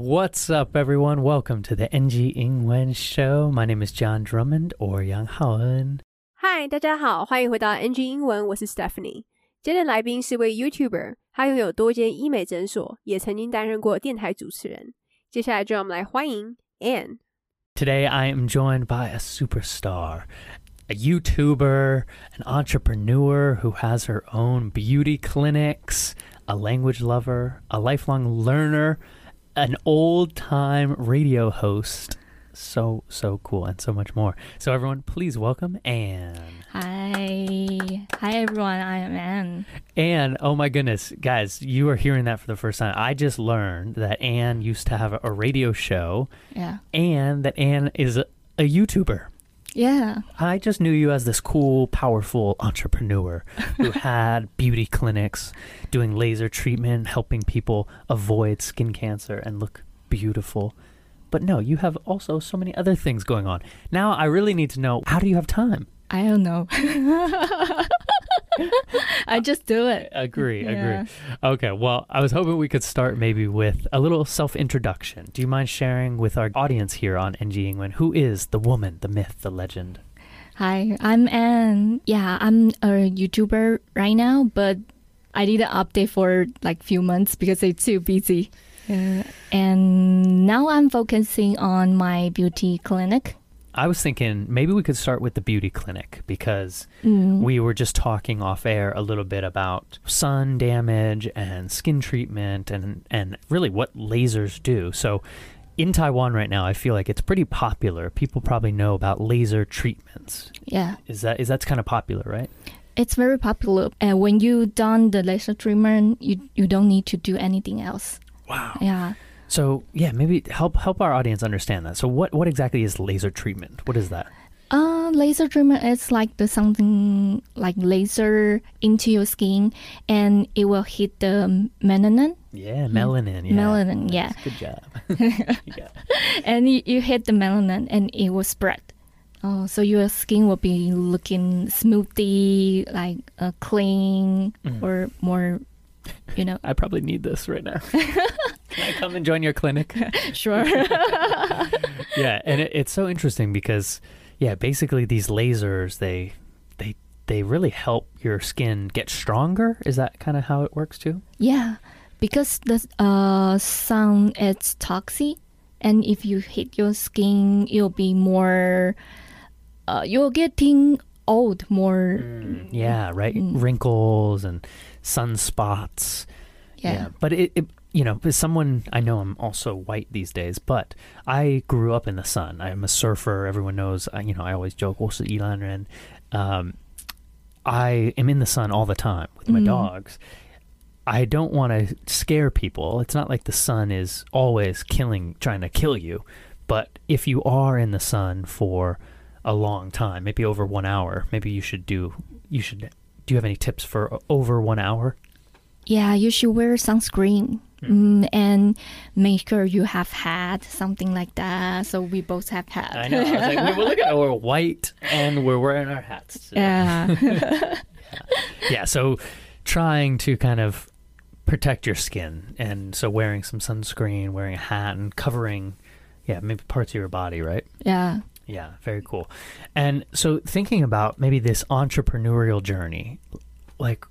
What's up, everyone? Welcome to the NG 英文 Show. My name is John Drummond or Yang Haoen. Hi，大家好，欢迎回到 NG 英文，我是 Stephanie。今天的来宾是位 YouTuber，他拥有多间医美诊所，也曾经担任过电台主持人。接下来就让我们来欢迎 Ann。Today I am joined by a superstar, a YouTuber, an entrepreneur who has her own beauty clinics, a language lover, a lifelong learner an old time radio host. So, so cool, and so much more. So, everyone, please welcome Ann. Hi. Hi, everyone. I am Ann. Ann, oh my goodness, guys, you are hearing that for the first time. I just learned that Ann used to have a, radio show Yeah. and that Ann is a, a YouTuber. Yeah. I just knew you as this cool, powerful entrepreneur who had beauty clinics, doing laser treatment, helping people avoid skin cancer and look beautiful. But no, you have also so many other things going on. Now I really need to know how do you have time? I don't know. I just do it. Agree, Yeah. agree. Okay, well, I was hoping we could start maybe with a little self introduction. Do you mind sharing with our audience here on NG Ingwen who is the woman, the myth, the legend? Hi, I'm Ann. Yeah, I'm a YouTuber right now, but I need an update for like few months because it's too busy. Uh, and now I'm focusing on my beauty clinic. I was thinking maybe we could start with the beauty clinic because Mm. we were just talking off air a little bit about sun damage and skin treatment and and really what lasers do. So in Taiwan right now, I feel like it's pretty popular. People probably know about laser treatments. Yeah. Is that is that's kind of popular, right? It's very popular. And when you done the laser treatment, you you don't need to do anything else. Wow. Yeah. So yeah, maybe help help our audience understand that. So what what exactly is laser treatment? What is that? Uh, laser treatment is like the something like laser into your skin, and it will hit the melanin. Yeah, melanin. Yeah. Melanin, yeah. Good job. yeah. and you, you hit the melanin, and it will spread. Oh, so your skin will be looking smoothly, like uh, clean, Mm. or more, you know. I probably need this right now. I come and join your clinic? sure. yeah, and it, it's so interesting because yeah, basically these lasers they they they really help your skin get stronger. Is that kind of how it works too? Yeah, because the uh, sun is toxic, and if you hit your skin, you'll be more. Uh, you're getting old more. Yeah, right. Mm. Wrinkles and sunspots. Yeah. but it, it you know, someone I know I'm also white these days, but I grew up in the sun. I'm a surfer. Everyone knows, I, you know, I always joke, Also, Elon Elan Ren? Um, I am in the sun all the time with my mm. dogs. I don't want to scare people. It's not like the sun is always killing, trying to kill you. But if you are in the sun for a long time, maybe over one hour, maybe you should do, you should, do you have any tips for over one hour? Yeah, you should wear sunscreen. Mm, and make sure you have had something like that. So we both have had. I know. I like, well, look at. We're white and we're wearing our hats. today. yeah. Yeah. So trying to kind of protect your skin. And so wearing some sunscreen, wearing a hat, and covering, yeah, maybe parts of your body, right? yeah. Yeah. Very cool. And so thinking about maybe this entrepreneurial journey, like,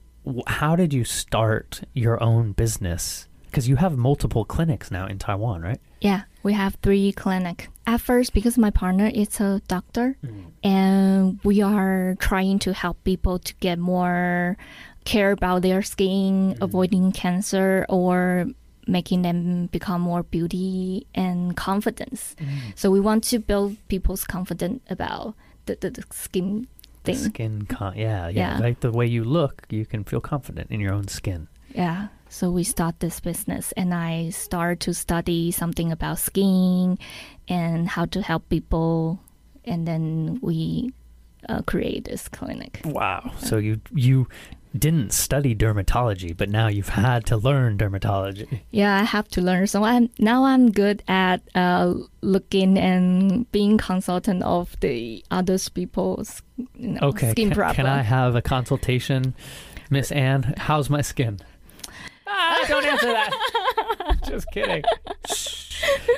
how did you start your own business? Because you have multiple clinics now in Taiwan, right? Yeah, we have three clinic. At first, because my partner is a doctor, mm. and we are trying to help people to get more care about their skin, mm. avoiding cancer, or making them become more beauty and confidence. Mm. So we want to build people's confidence about the, the, the skin thing. skin, con- yeah, yeah, Yeah. Like the way you look, you can feel confident in your own skin. Yeah. So we start this business and I start to study something about skin and how to help people and then we uh, create this clinic. Wow. So you you didn't study dermatology, but now you've had to learn dermatology. Yeah, I have to learn. So I'm now I'm good at uh, looking and being consultant of the others people's you know, Okay. skin Can, problem. can I have a consultation, Miss Ann? How's my skin? Ah, don't answer that. Just kidding.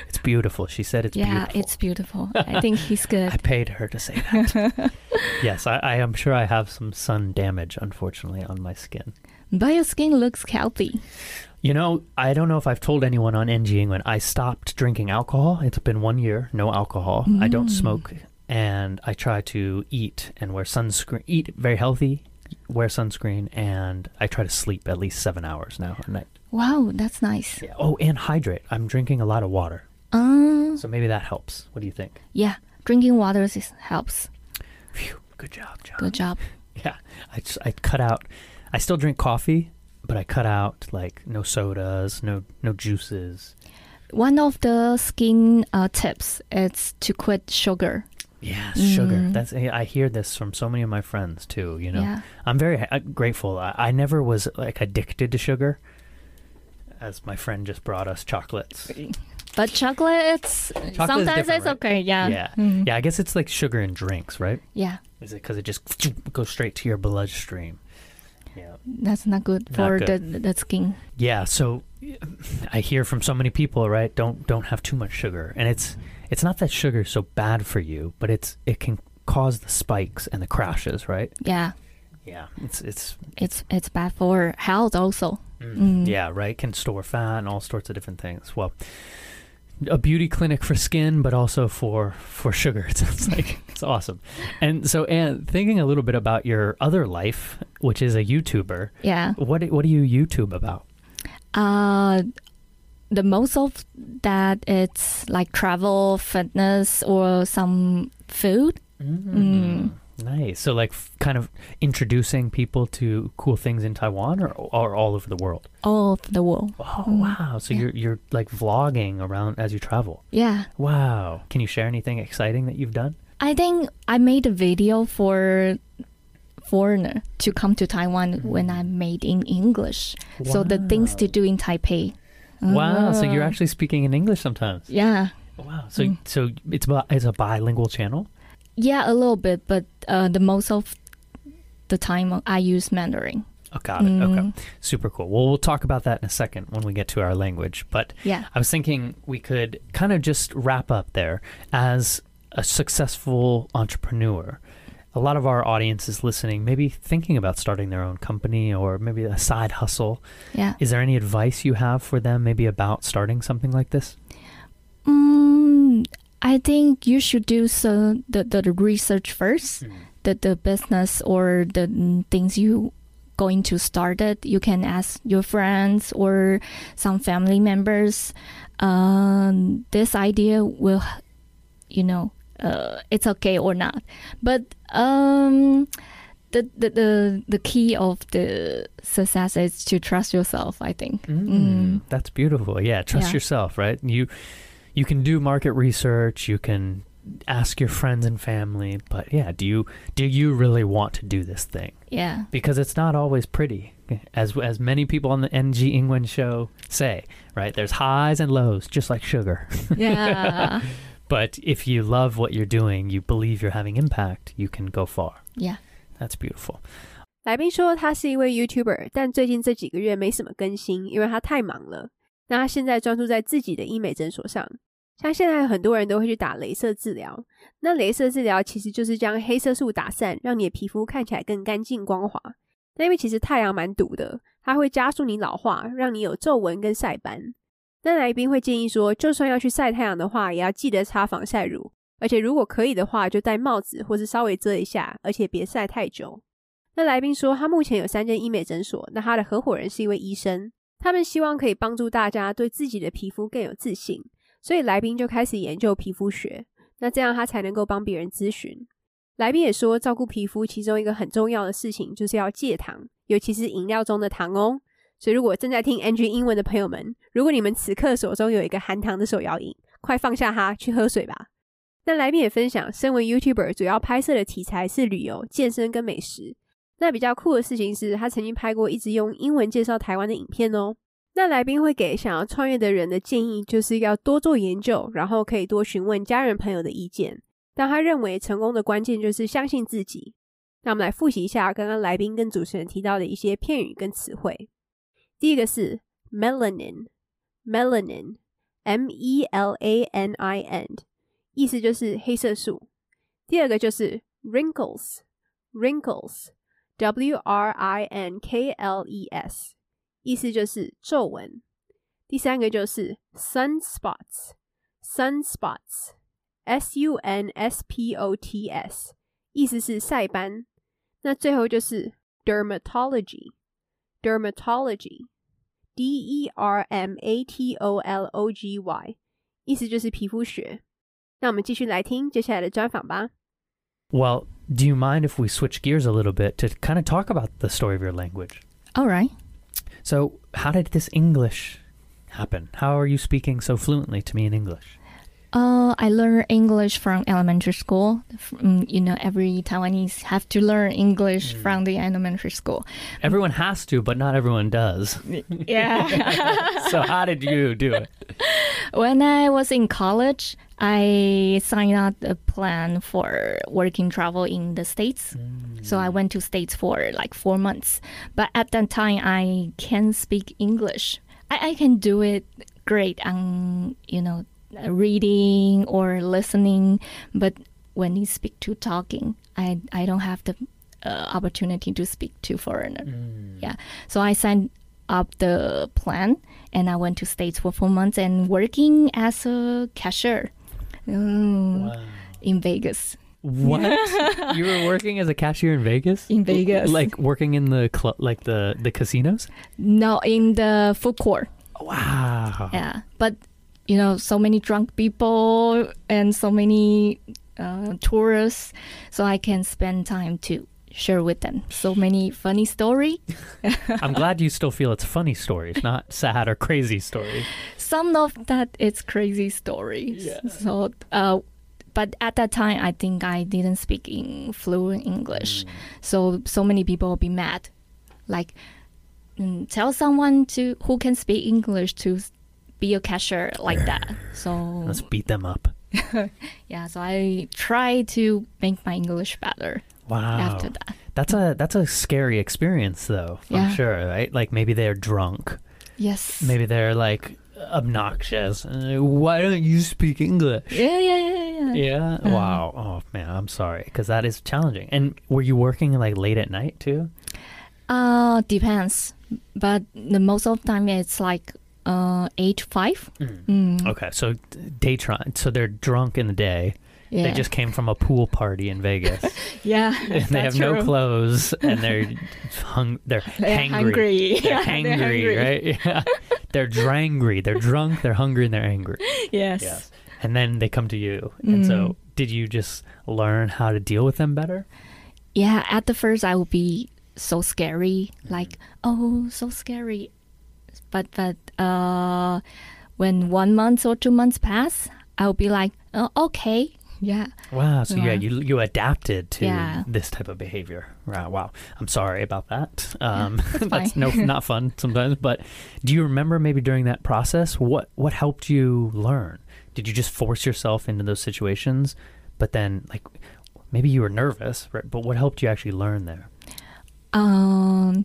It's beautiful. She said it's yeah, beautiful. it's beautiful. I think he's good. I paid her to say that. yes, I, I am sure I have some sun damage, unfortunately, on my skin. but your skin looks healthy. You know, I don't know if I've told anyone on NG England. I stopped drinking alcohol. It's been one year, no alcohol. I don't Mm. smoke, and I try to eat and wear sunscreen. Eat very healthy, wear sunscreen, and I try to sleep at least seven hours now a night. Wow, that's nice. Yeah. Oh, and hydrate. I'm drinking a lot of water, Uh, so maybe that helps. What do you think? yeah, drinking water is, helps. Phew, good job, John. Good job. Yeah, I just, I cut out. I still drink coffee, but I cut out like no sodas, no no juices. One of the skin uh, tips is to quit sugar. Yeah, sugar. Mm. That's I hear this from so many of my friends too. You know, Yeah. I'm very uh, grateful. I, I never was like addicted to sugar. As my friend just brought us chocolates. But chocolate, sometimes it's right? okay. Yeah. Yeah. Mm. Yeah, I guess it's like sugar in drinks, right? Yeah. Is it because it just goes straight to your bloodstream? Yeah. That's not good Not for good. the the skin. Yeah, so I hear from so many people, right? Don't don't have too much sugar, and it's it's not that sugar is so bad for you, but it's it can cause the spikes and the crashes, right? Yeah. Yeah, it's it's It's it's bad for health also. Mm, Mm. yeah, right. Can store fat and all sorts of different things. Well, a beauty clinic for skin, but also for for sugar. It sounds like it's awesome. And so, and thinking a little bit about your other life, which is a YouTuber. Yeah. What what do you YouTube about? Uh, the most of that it's like travel, fitness, or some food. Mm. Nice. So, like, f- kind of introducing people to cool things in Taiwan, or, or all over the world. all of the world. Oh, Mm. wow! So Yeah. you're you're like vlogging around as you travel. Yeah. Wow! Can you share anything exciting that you've done? I think I made a video for foreigner to come to Taiwan when I made in English. So the things to do in Taipei. Wow! So you're Ah. actually speaking in English sometimes. yeah. Wow! So Mm. so it's it's a bilingual channel. Yeah, a little bit, but uh, the most of the time I use Mandarin. Oh, got it. Okay, Mm, super cool. Well, we'll talk about that in a second when we get to our language. But Yeah. I was thinking we could kind of just wrap up there as a successful entrepreneur. A lot of our audience is listening, maybe thinking about starting their own company or maybe a side hustle. Yeah. Is there any advice you have for them, maybe about starting something like this? Mm, I think you should do so the, the, research first. The the business or the mm, things you going to start it. You can ask your friends or some family members. Um, this idea will, you know, uh, it's okay or not. But um, the, the the the key of the success is to trust yourself. I think. Mm, Mm. That's beautiful. Yeah, trust Yeah. yourself, right? You you can do market research, you can ask your friends and family, but yeah, do you do you really want to do this thing? Yeah. Because it's not always pretty. As as many people on the NG England show say, right? There's highs and lows just like sugar. Yeah. But if you love what you're doing, you believe you're having impact, you can go far. yeah. That's beautiful. 来宾说他是一位 YouTuber，但最近这几个月没什么更新，因为他太忙了。 那他现在专注在自己的医美诊所上。像现在很多人都会去打镭射治疗，那镭射治疗其实就是将黑色素打散，让你的皮肤看起来更干净光滑。那因为其实太阳蛮毒的，它会加速你老化，让你有皱纹跟晒斑。那来宾会建议说，就算要去晒太阳的话，也要记得擦防晒乳，而且如果可以的话，就戴帽子或是稍微遮一下，而且别晒太久。那来宾说，他目前有三间医美诊所，那他的合伙人是一位医生，他们希望可以帮助大家对自己的皮肤更有自信，所以来宾就开始研究皮肤学，那这样他才能够帮别人咨询。来宾也说，照顾皮肤其中一个很重要的事情就是要戒糖，尤其是饮料中的糖哦。所以，如果正在听 NG 英文的朋友们，如果你们此刻手中有一个含糖的手摇饮，快放下它，去喝水吧。那来宾也分享，身为 YouTuber，主要拍摄的题材是旅游、健身跟美食。那比较酷的事情是他曾经拍过一直用英文介绍台湾的影片哦。那来宾会给想要创业的人的建议，就是要多做研究，然后可以多询问家人朋友的意见。但他认为成功的关键就是相信自己。那我们来复习一下刚刚来宾跟主持人提到的一些片语跟词汇。第一个是 melanin，melanin M E L A N I N，意思就是黑色素。第二个就是 wrinkles，wrinkles wrinkles，wrinkles，W R I N K L E S，意思就是皱纹。第三个就是 sunspots，sunspots，S U N S P O T S，意思是晒斑。那最后就是 dermatology，dermatology，D E R M A T O L O G Y，意思就是皮肤学。那我们继续来听接下来的专访吧。 Well, do you mind if we switch gears a little bit to kind of talk about the story of your language? All right. So, how did this English happen? How are you speaking so fluently to me in English? Uh, I learned English from elementary school. Mm, You know, every Taiwanese have to learn English from the elementary school. Everyone has to, but not everyone does. Yeah. so, how did you do it? when I was in college, I signed up a plan for working travel in the States. So I went to States for like four months. But at that time, I can speak English. I, I can do it great on, you know, reading or listening. But when you speak to talking, I, I don't have the uh, opportunity to speak to foreigner. Yeah. So I signed up the plan and I went to States for four months and working as a cashier mm, Wow. in Vegas. What? you were working as a cashier in Vegas? In Vegas. Like working in the club, like the the casinos? No, in the food court. Wow. Yeah. But, you know, so many drunk people and so many uh, tourists. So I can spend time to share with them so many funny story. I'm glad you still feel it's funny stories, not sad or crazy stories. some of that it's crazy stories. So, uh, but at that time, I think I didn't speak in fluent English. So, so many people will be mad. Like, mm, tell someone to who can speak English to be a cashier like that. So, Let's beat them up. yeah. So I try to make my English better Wow. after that. That's a that's a scary experience though, I'm Yeah. sure, right? Like maybe they're drunk. Yes. Maybe they're like obnoxious. Uh, Why don't you speak English? Yeah, yeah, yeah, yeah. Yeah. Uh-huh. Wow. Oh man, I'm sorry because that is challenging. And were you working like late at night too? Uh, depends. But the most of the time it's like uh eight five. Mm. Okay, so daytime. So they're drunk in the day. Yeah. They just came from a pool party in Vegas. yeah. and they have that's no clothes and they're hung. They're, They're hangry. hungry. They're Yeah, hangry, they're hungry. right? Yeah. they're drangry. They're drunk. They're hungry, and they're angry. Yes. Yes. And then they come to you. And Mm. so, did you just learn how to deal with them better? Yeah. At the first, I would be so scary, like oh, so scary. But but uh, when one month or two months pass, I will be like, oh, okay, yeah, Wow. So yeah, Yeah. you you adapted to Yeah. this type of behavior. Wow. Wow. I'm sorry about that. Um, that's that's fine. no not fun sometimes. But do you remember maybe during that process what what helped you learn? Did you just force yourself into those situations? But then like maybe you were nervous, right? But what helped you actually learn there? um,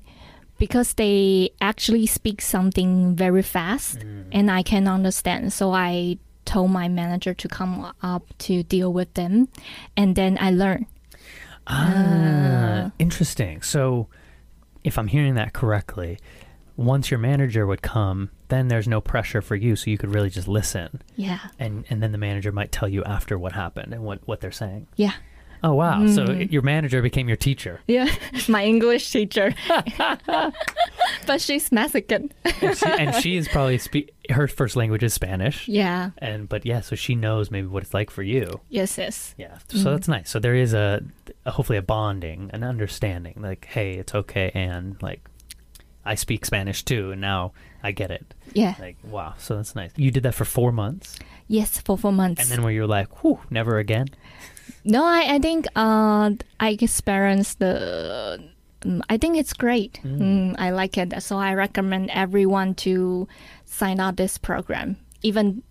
because they actually speak something very fast, and I can understand. So I told my manager to come up to deal with them, and then I learned. Ah, interesting. So, if I'm hearing that correctly, once your manager would come, then there's no pressure for you, so you could really just listen, Yeah, and and then the manager might tell you after what happened and what what they're saying. yeah. Oh wow! So Mm. your manager became your teacher, Yeah, my English teacher. but she's Mexican. and she, and she is probably speak her first language is Spanish, Yeah. and but yeah, so she knows maybe what it's like for you. Yes, yes. Yeah, so that's nice. So there is a, a hopefully a bonding, an understanding. Like, hey, it's okay, and like, I speak Spanish too, and now I get it. Yeah. Like, wow, so that's nice. You did that for four months, Yes, for four months. and then where you're like, whew, never again. no, I, I think uh, I experienced the. Um, I think it's great. Mm, I like it. So I recommend everyone to sign up this program, even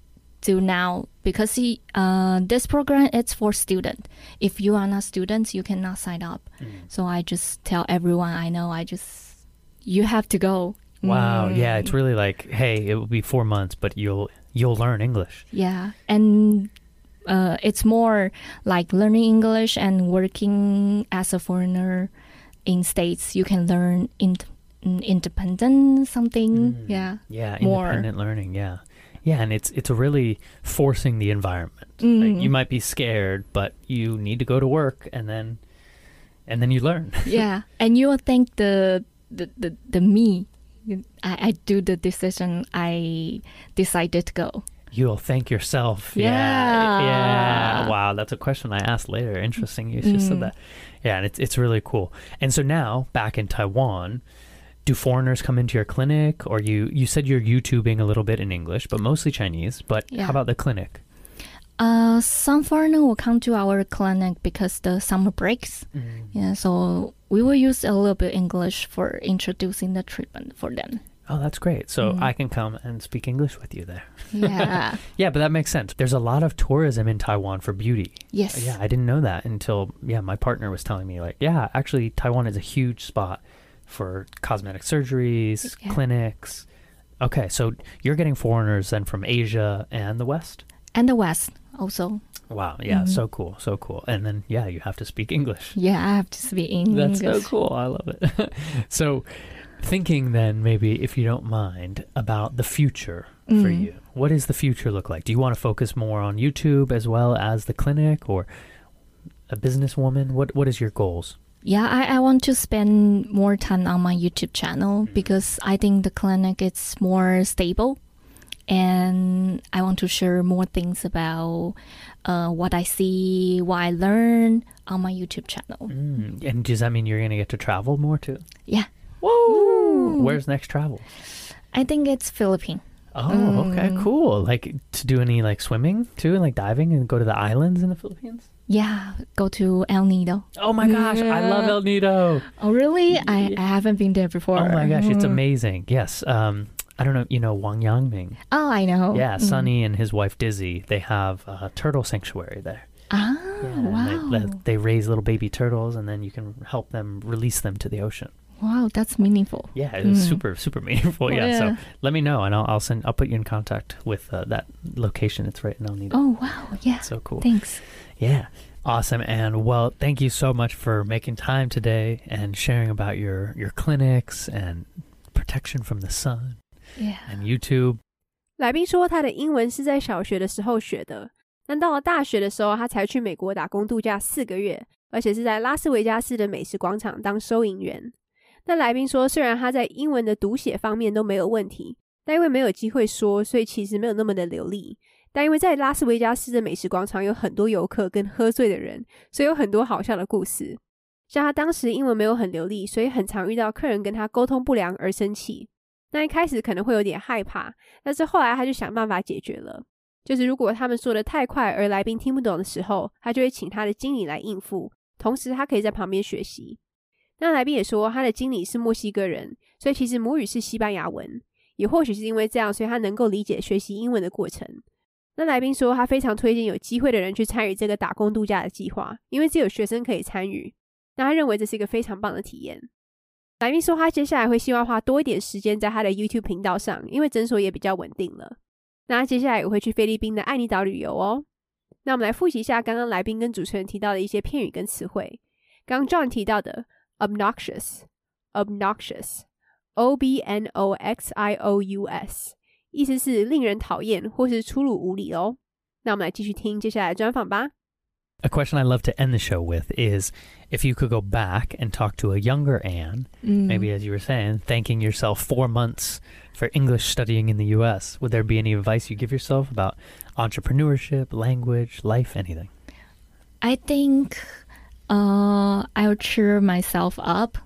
to now, because he, uh, this program it's for student. If you are not students, you cannot sign up. So I just tell everyone I know. I just you have to go. Wow, yeah, Mm. it's really like, hey, it will be four months, but you'll you'll learn English. Yeah, and uh, it's more like learning English and working as a foreigner in states. You can learn in, independent something. Mm. Yeah. Yeah, More. independent learning. Yeah, yeah, and it's it's really forcing the environment. Mm. Like, you might be scared, but you need to go to work, and then and then you learn. yeah, and you will thank the the the, the me. I, I do the decision. I decided to go. You'll thank yourself. Yeah. Yeah. Yeah. Wow, that's a question I asked later. Interesting. You just said Mm. that. Yeah, and it's it's really cool. And so now back in Taiwan, do foreigners come into your clinic or you you said you're YouTubing a little bit in English, but mostly Chinese. But Yeah. how about the clinic? Uh, some foreigner will come to our clinic because the summer breaks. Yeah, so we will use a little bit English for introducing the treatment for them. Oh, that's great. So Mm. I can come and speak English with you there. Yeah. Yeah, but that makes sense. There's a lot of tourism in Taiwan for beauty. yes. Yeah, I didn't know that until yeah, my partner was telling me like, yeah, actually Taiwan is a huge spot for cosmetic surgeries, Yeah. clinics. Okay, so you're getting foreigners then from Asia and the West? And the West also. Wow, yeah, Mhm. so cool, so cool. And then yeah, you have to speak English. Yeah, I have to speak English. That's so cool. I love it. so thinking then maybe if you don't mind about the future for Mm. you. What does the future look like? Do you want to focus more on YouTube as well as the clinic or a businesswoman? What what is your goals? Yeah, I, I want to spend more time on my YouTube channel because I think the clinic is more stable and I want to share more things about uh, what I see, what I learn on my YouTube channel. Mm, and does that mean you're going to get to travel more too? Yeah. Whoa! Where's next travel? I think it's Philippines. Oh, okay, Mm. cool. Like to do any like swimming too, and like diving, and go to the islands in the Philippines. Yeah, go to El Nido. Oh my gosh, I love El Nido. Oh, really? I, Yeah. I haven't been there before. Oh my gosh, it's Mm. amazing. Yes. Um, I don't know. You know Wang Yangming. Oh, I know. Yeah, Mm. Sunny and his wife Dizzy. They have a turtle sanctuary there. Ah, Yeah, wow. They, they raise little baby turtles, and then you can help them release them to the ocean. wow, that's meaningful. Yeah, it's Mm. super super meaningful. Yeah. So let me know, and I'll, I'll send. I'll put you in contact with uh, that location. It's right in El Nido. Oh, wow. Yeah. So cool. Thanks. Yeah. Awesome. And well, thank you so much for making time today and sharing about your your clinics and protection from the sun Yeah. and YouTube. 来宾说，他的英文是在小学的时候学的，但到了大学的时候，他才去美国打工度假四个月，而且是在拉斯维加斯的美食广场当收银员。 那来宾说，虽然他在英文的读写方面都没有问题，但因为没有机会说，所以其实没有那么的流利。但因为在拉斯维加斯的美食广场有很多游客跟喝醉的人，所以有很多好笑的故事。像他当时英文没有很流利，所以很常遇到客人跟他沟通不良而生气。那一开始可能会有点害怕，但是后来他就想办法解决了。就是如果他们说的太快而来宾听不懂的时候，他就会请他的经理来应付，同时他可以在旁边学习。那来宾也说，他的经理是墨西哥人，所以其实母语是西班牙文。也或许是因为这样，所以他能够理解学习英文的过程。那来宾说，他非常推荐有机会的人去参与这个打工度假的计划，因为只有学生可以参与。那他认为这是一个非常棒的体验。来宾说，他接下来会希望花多一点时间在他的 YouTube 频道上，因为诊所也比较稳定了。那他接下来也会去菲律宾的爱尼岛旅游哦。那我们来复习一下刚刚来宾跟主持人提到的一些片语跟词汇。刚刚 John 提到的 obnoxious, obnoxious, o b n o x i o u s，意思是令人讨厌或是粗鲁无礼哦。那我们来继续听接下来的专访吧。A question I love to end the show with is if you could go back and talk to a younger Ann, mm. maybe as you were saying, thanking yourself four months for English studying in the US, would there be any advice you give yourself about entrepreneurship, language, life, anything? I think uh, I'll cheer myself up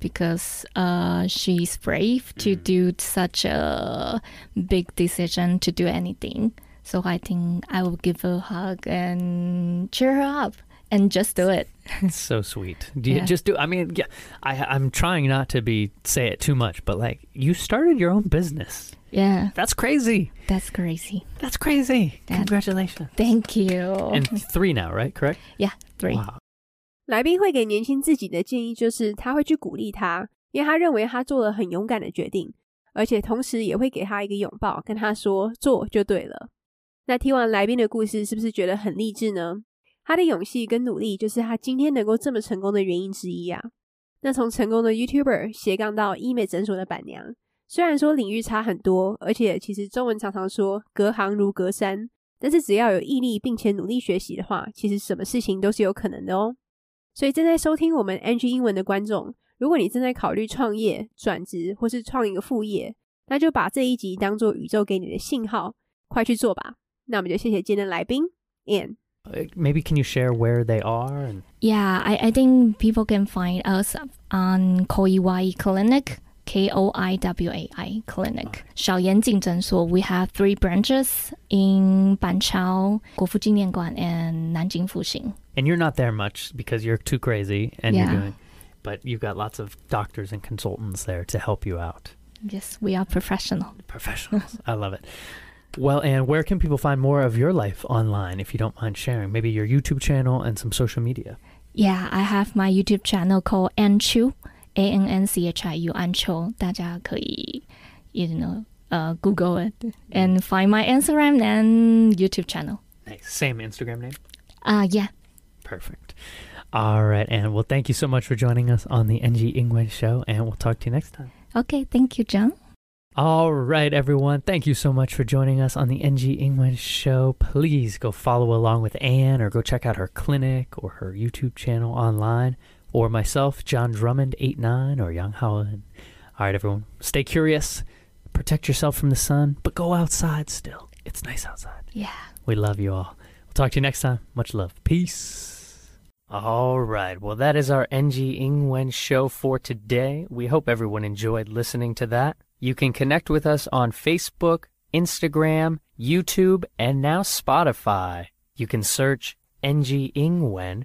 because uh, she's brave to Mm. do such a big decision to do anything. So I think I will give her a hug and cheer her up and just do it. It's so sweet. Do you Yeah. just do I mean, yeah, I I'm trying not to be say it too much, but like you started your own business. Yeah, That's crazy. that's crazy. That's crazy. That- Congratulations. Thank you. And 3 now, right? Correct? yeah, three. Wow. 来宾会给年轻自己的建议就是，他会去鼓励他，因为他认为他做了很勇敢的决定，而且同时也会给他一个拥抱，跟他说做就对了。那听完来宾的故事，是不是觉得很励志呢？他的勇气跟努力，就是他今天能够这么成功的原因之一啊。那从成功的 YouTuber 斜杠到医美诊所的板娘，虽然说领域差很多，而且其实中文常常说隔行如隔山，但是只要有毅力并且努力学习的话，其实什么事情都是有可能的哦。所以正在收听我们 NG 英文的观众，如果你正在考虑创业、转职或是创一个副业，那就把这一集当做宇宙给你的信号，快去做吧。那我们就谢谢今天的来宾 Anne。Uh, Maybe can you share where they are? And Yeah, I, I think people can find us on Koiwai Clinic, K O I W A I Clinic 小岩井诊所. We have three branches in Banqiao, Guofu and Nanjing Fuxing. And you're not there much because you're too crazy and yeah. you're doing, but you've got lots of doctors and consultants there to help you out. Yes, we are professional. Professionals. I love it. Well, and where can people find more of your life online if you don't mind sharing? Maybe your YouTube channel and some social media. Yeah, I have my YouTube channel called AnnChiu. A N N C H I U AnnChiu，大家可以，you know，呃、uh,，Google it and find my Instagram and YouTube channel. Nice. Same Instagram name? Uh, yeah. Perfect. All right, and well, thank you so much for joining us on the NG English show, and we'll talk to you next time. Okay, thank you, John. All right, everyone. Thank you so much for joining us on the NG English show. Please go follow along with Ann or go check out her clinic or her YouTube channel online or myself, John Drummond89 or Yang Haoen. All right, everyone. Stay curious, protect yourself from the sun, but go outside still. It's nice outside. Yeah. We love you all. We'll talk to you next time. Much love. Peace. All right. Well, that is our NG Ingwen show for today. We hope everyone enjoyed listening to that. You can connect with us on Facebook, Instagram, YouTube, and now Spotify. You can search NG Ingwen